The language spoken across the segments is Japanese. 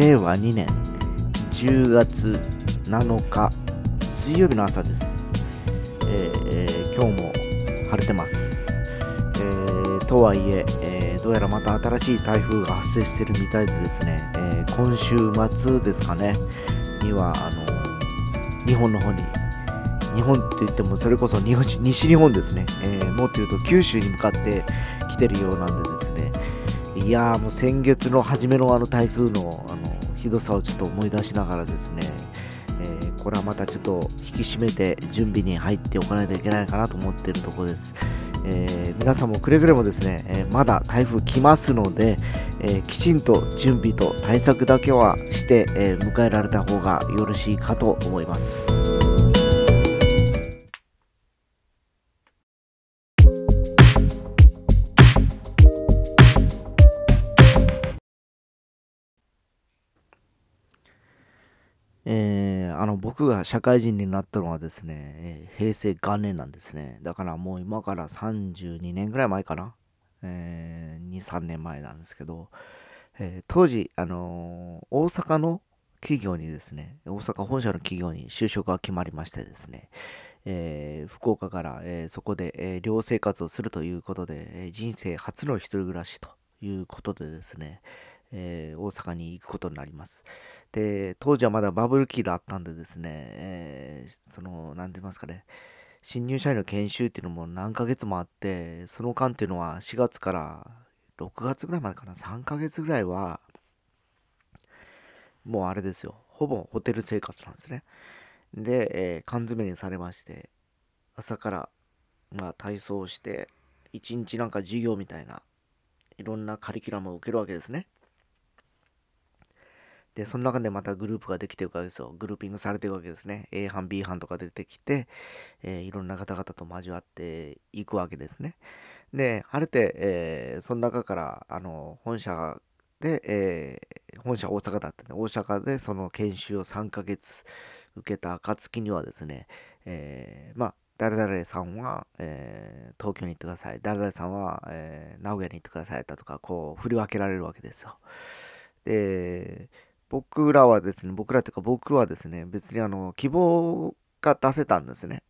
令和2年10月7日水曜日の朝です。えー今日も晴れてます。えーとはいええーどうやらまた新しい台風が発生してるみたいでですね、えー今週末ですかね、には、あの日本の方に、日本って言ってもそれこそ西日本ですね、えーもっと言うと九州に向かって来てるようなんでですね、いやーもう先月の初めのあの台風のあのひどさをちょっと思い出しながらですね、えーこれはまたちょっと引き締めて準備に入っておかないといけないかなと思っているところです。えー皆さんもくれぐれもですね、えーまだ台風来ますので、えきちんと準備と対策だけはして、え迎えられた方がよろしいかと思います。えーあの僕が社会人になったのはですね、えー平成元年なんですね。だからもう今から32年ぐらい前かな。えー2、3年前なんですけど、えー当時、あのー大阪の企業にですね、大阪本社の企業に就職が決まりましてですね、えー福岡から、えーそこで、えー寮生活をするということで、人生初の一人暮らしということでですね、えー大阪に行くことになります。で、当時はまだバブル期だったんでですね、えーその、なんて言いますかね、新入社員の研修っていうのも何ヶ月もあって、その間っていうのは4月から6月ぐらいまでかな、3ヶ月ぐらいは、もうあれですよ、ほぼホテル生活なんですね。で、えー缶詰にされまして、朝から、まあ、体操をして、一日なんか授業みたいな、いろんなカリキュラムを受けるわけですね。で、その中でまたグループができていくわけですよ。グルーピングされていくわけですね。A 班、B 班とか出てきて、えーいろんな方々と交わっていくわけですね。で、晴れて、えーその中から、あの、本社で、えー本社大阪だったんで、大阪でその研修を3ヶ月受けた暁にはですね、えーまあ、誰々さんは、えー東京に行ってください。誰々さんは、えー名古屋に行ってくださいだとか、こう、振り分けられるわけですよ。で、僕らはですね、僕らっていうか僕はですね、別にあの、希望が出せたんですね。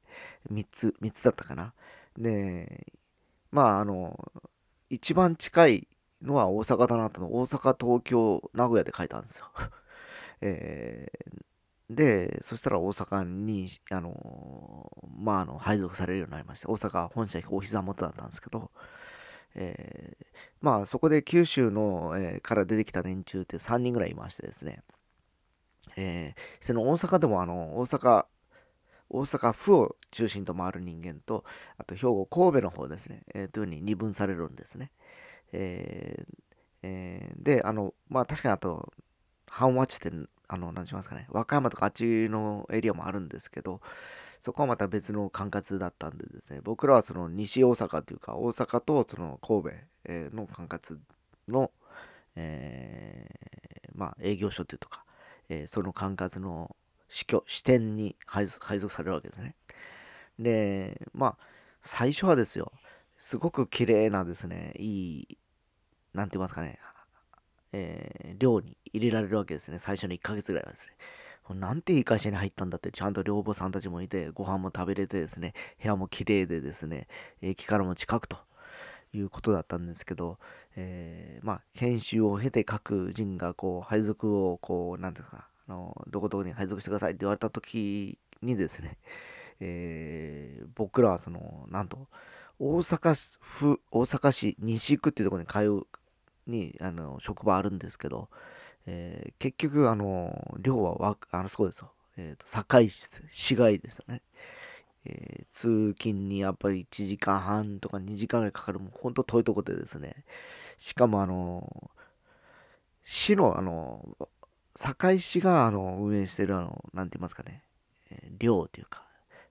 3つ、3つだったかな。で、まああの、一番近いのは大阪だなと、大阪、東京、名古屋で書いたんですよ。えーで、そしたら大阪に、あの、まああの、配属されるようになりました。大阪本社お膝元だったんですけど、えーまあそこで九州の、えーから出てきた連中って3人ぐらいいましてですね、えーその大阪でもあの大阪大阪府を中心と回る人間とあと兵庫神戸の方ですね、えーというふうに二分されるんですね、ええーであのまあ確かにあと阪和地ってあの何しますかね。和歌山とかあっちのエリアもあるんですけどそこはまた別の管轄だったんでですね、僕らはその西大阪というか、大阪とその神戸の管轄の、えーまあ営業所というとか、えーその管轄の支局支店に配属配属されるわけですね。で、まあ、最初はですよ、すごく綺麗なですね、いい、なんて言いますかね、えー寮に入れられるわけですね。最初の1ヶ月ぐらいはですね。なんていい会社に入ったんだって、ちゃんと寮母さんたちもいて、ご飯も食べれてですね、部屋も綺麗でですね、駅からも近くということだったんですけど、えーまあ、研修を経て各人がこう、配属をこう、なんていうか、あの、どこどこに配属してくださいって言われた時にですね、えー僕らはその、なんと、大阪府、大阪市西区っていうところに通う、に、あの、職場あるんですけど、えー結局、あの、寮はわ、あの、そうですよ。えっ、と、堺市、市街ですよね。えー通勤にやっぱり1時間半とか2時間ぐらいかかる、もうほんと遠いとこでですね。しかも、あの、市の、あの、堺市が、あの、運営してる、あの、なんて言いますかね、えー寮というか、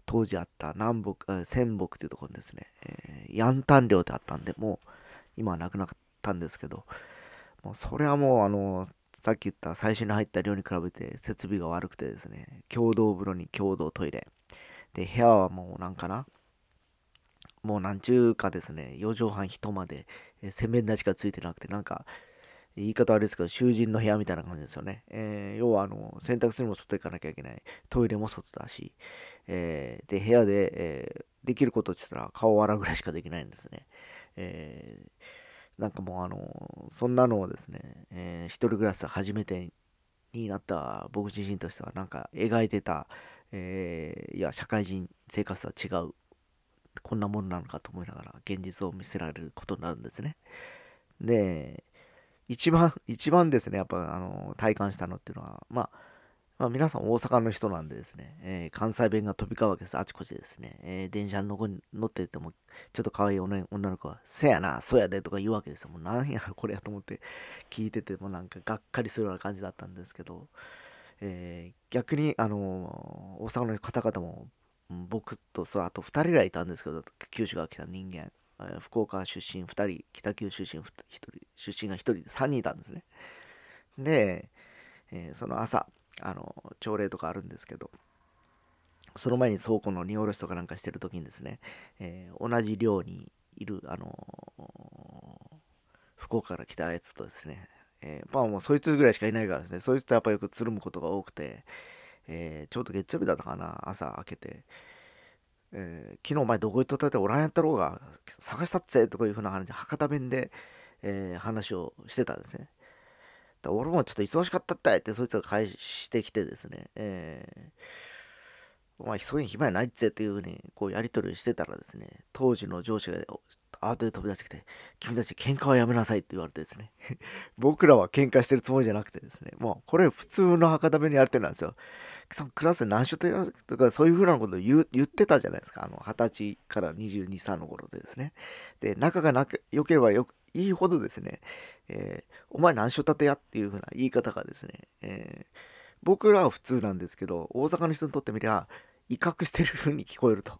当時あった南北、えー仙北というところにですね、えーヤンタン寮ってあったんで、もう、今はなくなったんですけど、もうそれはもう、あの、さっき言った最初に入った寮に比べて設備が悪くてですね、共同風呂に共同トイレ。で、部屋はもうなんかな、もうなんちゅうかですね、4畳半一間で、えー洗面台しかついてなくて、なんか、言い方悪いですけど、囚人の部屋みたいな感じですよね。えー、要は、あの、洗濯するのも外行かなきゃいけない。トイレも外だし、えー、で、部屋で、えー、できることって言ったら顔を洗うぐらいしかできないんですね。えー、なんかもう、あの、そんなのをですね、えー、一人暮らし初めてになった僕自身としては、なんか描いてた、えー、いや、社会人生活とは違う、こんなもんなのかと思いながら、現実を見せられることになるんですね。で、一番、一番ですね、やっぱ、あの、体感したのっていうのは、まあ、まあ、皆さん大阪の人なんでですね、えー、関西弁が飛び交うわけです。あちこちですね。えー、電車のに乗ってても、ちょっと可愛い女の子は、せやな、そうやでとか言うわけですよ。もうなんやこれやと思って聞いててもなんかがっかりするような感じだったんですけど、えー、逆に、あの大阪の方々も、僕と、そあと2人ぐらいいたんですけど、九州から来た人間え、福岡出身2人、北九州出身1人、出身が1人で3人いたんですね。で、えその朝、あの朝礼とかあるんですけどその前に倉庫の荷下ろしとかなんかしてる時にですね、えー、同じ寮にいるあのー、福岡から来たやつとですね、えー、まあもうそいつぐらいしかいないからですねそいつとやっぱよくつるむことが多くて、えー、ちょうど月曜日だったかな朝開けて、えー、昨日お前どこ行っとったっておらんやったろうが探したっぜとかいうふうな話博多弁で、えー、話をしてたんですね。俺もちょっと忙しかったったいってそいつが返してきてですね、えー、お前そういう暇やないっぜっていうふうにこうやり取りしてたらですね、当時の上司が慌てて飛び出してきて、君たち喧嘩はやめなさいって言われてですね、僕らは喧嘩してるつもりじゃなくてですね、もうこれ普通の博多弁にやりてるんですよ。クラスで何しようとかそういうふうなことを言ってたじゃないですか。あの、20歳から22、3の頃でですね。で、仲がなく良ければよく、いいほどですね、えー、お前何しょ立てやっていう風な言い方がですね、えー、僕らは普通なんですけど、大阪の人にとってみりゃ、威嚇してる風に聞こえると。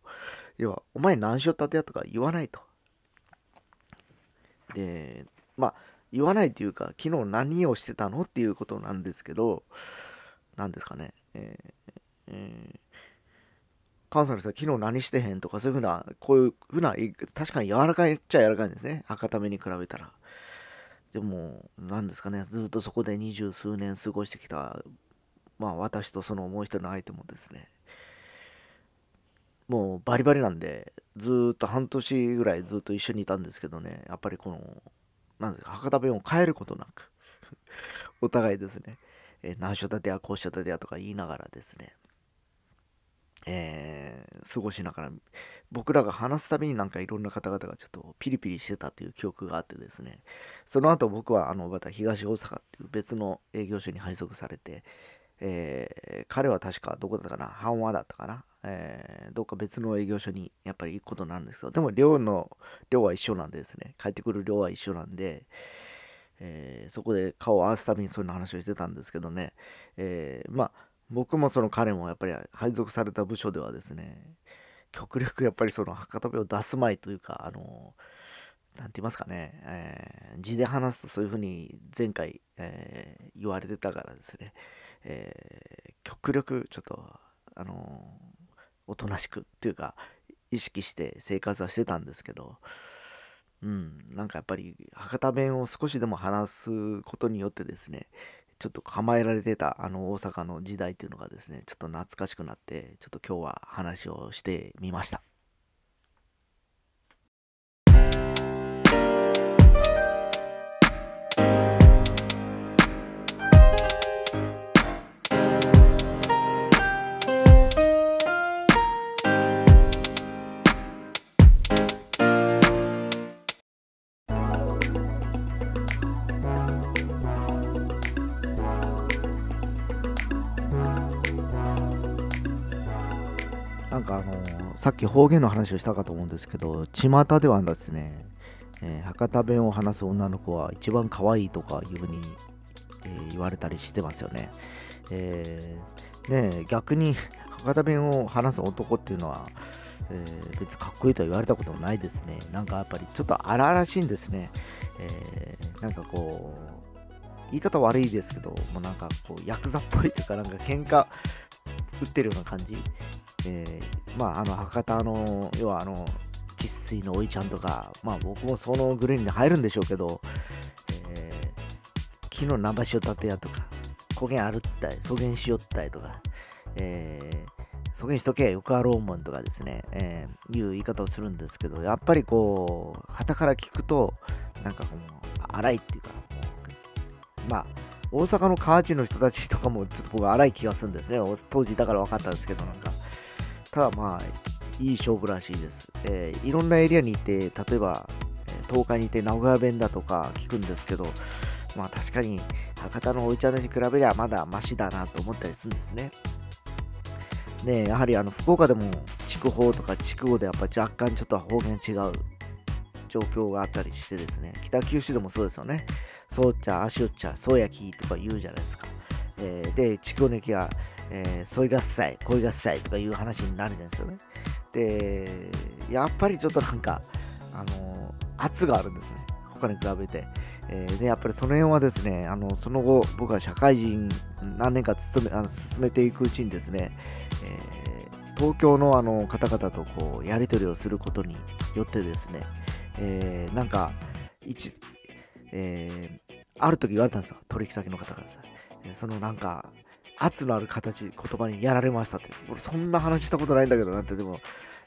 要は、お前何しょ立てやとか言わないと。で、まあ、言わないっていうか、昨日何をしてたのっていうことなんですけど、何ですかね、えーえ関西の人は昨日何してへんとか、そういうふうな、こういうふうな、確かに柔らかいっちゃ柔らかいんですね。博多目に比べたら。でも、何ですかね、ずっとそこで二十数年過ごしてきた、まあ私とそのもう一人の相手もですね、もうバリバリなんで、ずっと半年ぐらいずっと一緒にいたんですけどね、やっぱりこの、なんですか、博多弁を変えることなく。お互いですね、えー、何所立てやこうしょ立てやとか言いながらですね、えー、過ごしながら、僕らが話すたびになんかいろんな方々がちょっとピリピリしてたという記憶があってですね、その後僕はあのまた東大阪っていう別の営業所に配属されて、えー、彼は確かどこだったかな、阪和だったかな、えー、どっか別の営業所にやっぱり行くことなんですけど、でも寮の、寮は一緒なんでですね、帰ってくる寮は一緒なんで、え、そこで顔を合わすたびにそういう話をしてたんですけどね、え、まあ、僕もその彼もやっぱり配属された部署ではですね極力やっぱりその博多弁を出すまいというかあの何て言いますかね、えー、字で話すとそういうふうに前回、えー、言われてたからですね、えー、極力ちょっとあのおとなしくっていうか意識して生活はしてたんですけどうん、なんかやっぱり博多弁を少しでも話すことによってですねちょっと構えられてたあの大阪の時代っていうのがですねちょっと懐かしくなってちょっと今日は話をしてみました。なんかあのー、さっき方言の話をしたかと思うんですけど、巷ではですね、えー、博多弁を話す女の子は一番可愛いとかいうふうに、えー、言われたりしてますよね。えー、ね逆に 博多弁を話す男っていうのは、えー、別かっこいいとは言われたこともないですね。なんかやっぱりちょっと荒々しいんですね。えー、なんかこう、言い方悪いですけど、もうなんかこう、ヤクザっぽいというか、なんか喧嘩売ってるような感じ。えー、まあ、あの、博多の、要はあの、生粋のおいちゃんとか、まあ僕もそのグレーンに入るんでしょうけど、え昨日ナンバしよったってやとか、焦げあるったい、草原しよったいとか、えー、草原しとけよくあろうもんとかですね、えー、いう言い方をするんですけど、やっぱりこう、旗から聞くと、なんかこう、荒いっていうか、まあ、大阪の河内の人たちとかもちょっと僕は荒い気がするんですね。当時だから分かったんですけど、なんか。ただまあ、いい勝負らしいです。えー、いろんなエリアにいて、例えば、東海にいて名古屋弁だとか聞くんですけど、まあ確かに博多のおいちゃんに比べりゃまだマシだなと思ったりするんですね。で、やはりあの福岡でも筑豊とか筑後でやっぱ若干ちょっと方言違う状況があったりしてですね、北九州でもそうですよね。そうちゃ、あしおっちゃ、そうやきとか言うじゃないですか。えー、で、筑後ネキは、えー、ソイ合祭、恋合祭とかいう話になるじゃないですよね。で、やっぱりちょっとなんか、あの、圧があるんですね。他に比べて。えー、で、やっぱりその辺はですね、あの、その後、僕は社会人何年か勤め、あの進めていくうちにですね、えー、東京のあの方々とこう、やり取りをすることによってですね、えー、なんか、一、えー、ある時言われたんですよ、取引先の方からさ。そのなんか、圧のある形、言葉にやられましたって。俺、そんな話したことないんだけどなって、でも、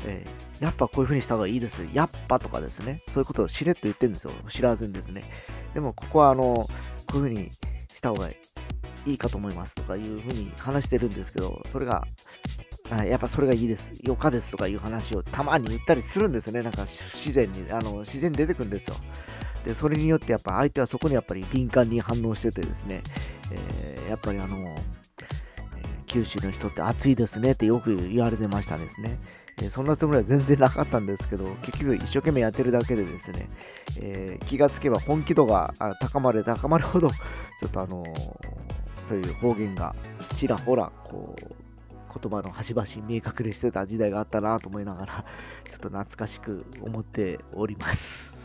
えー、やっぱこういう風にした方がいいです。やっぱとかですね。そういうことをしれっと言ってるんですよ。知らずにですね。でも、ここは、あの、こういう風にした方がいいかと思いますとかいう風に話してるんですけど、それが、やっぱそれがいいです。よかですとかいう話をたまに言ったりするんですね。なんか自然に、あの、自然に出てくるんですよ。で、それによってやっぱ相手はそこにやっぱり敏感に反応しててですね、えー、やっぱりあの、九州の人って暑いですねってよく言われてましたですね。えー、そんなつもりは全然なかったんですけど、結局一生懸命やってるだけでですね、え気がつけば本気度が高まれ高まるほど、ちょっとあのそういう方言がちらほら、こう、言葉の端々見え隠れしてた時代があったなと思いながら、ちょっと懐かしく思っております。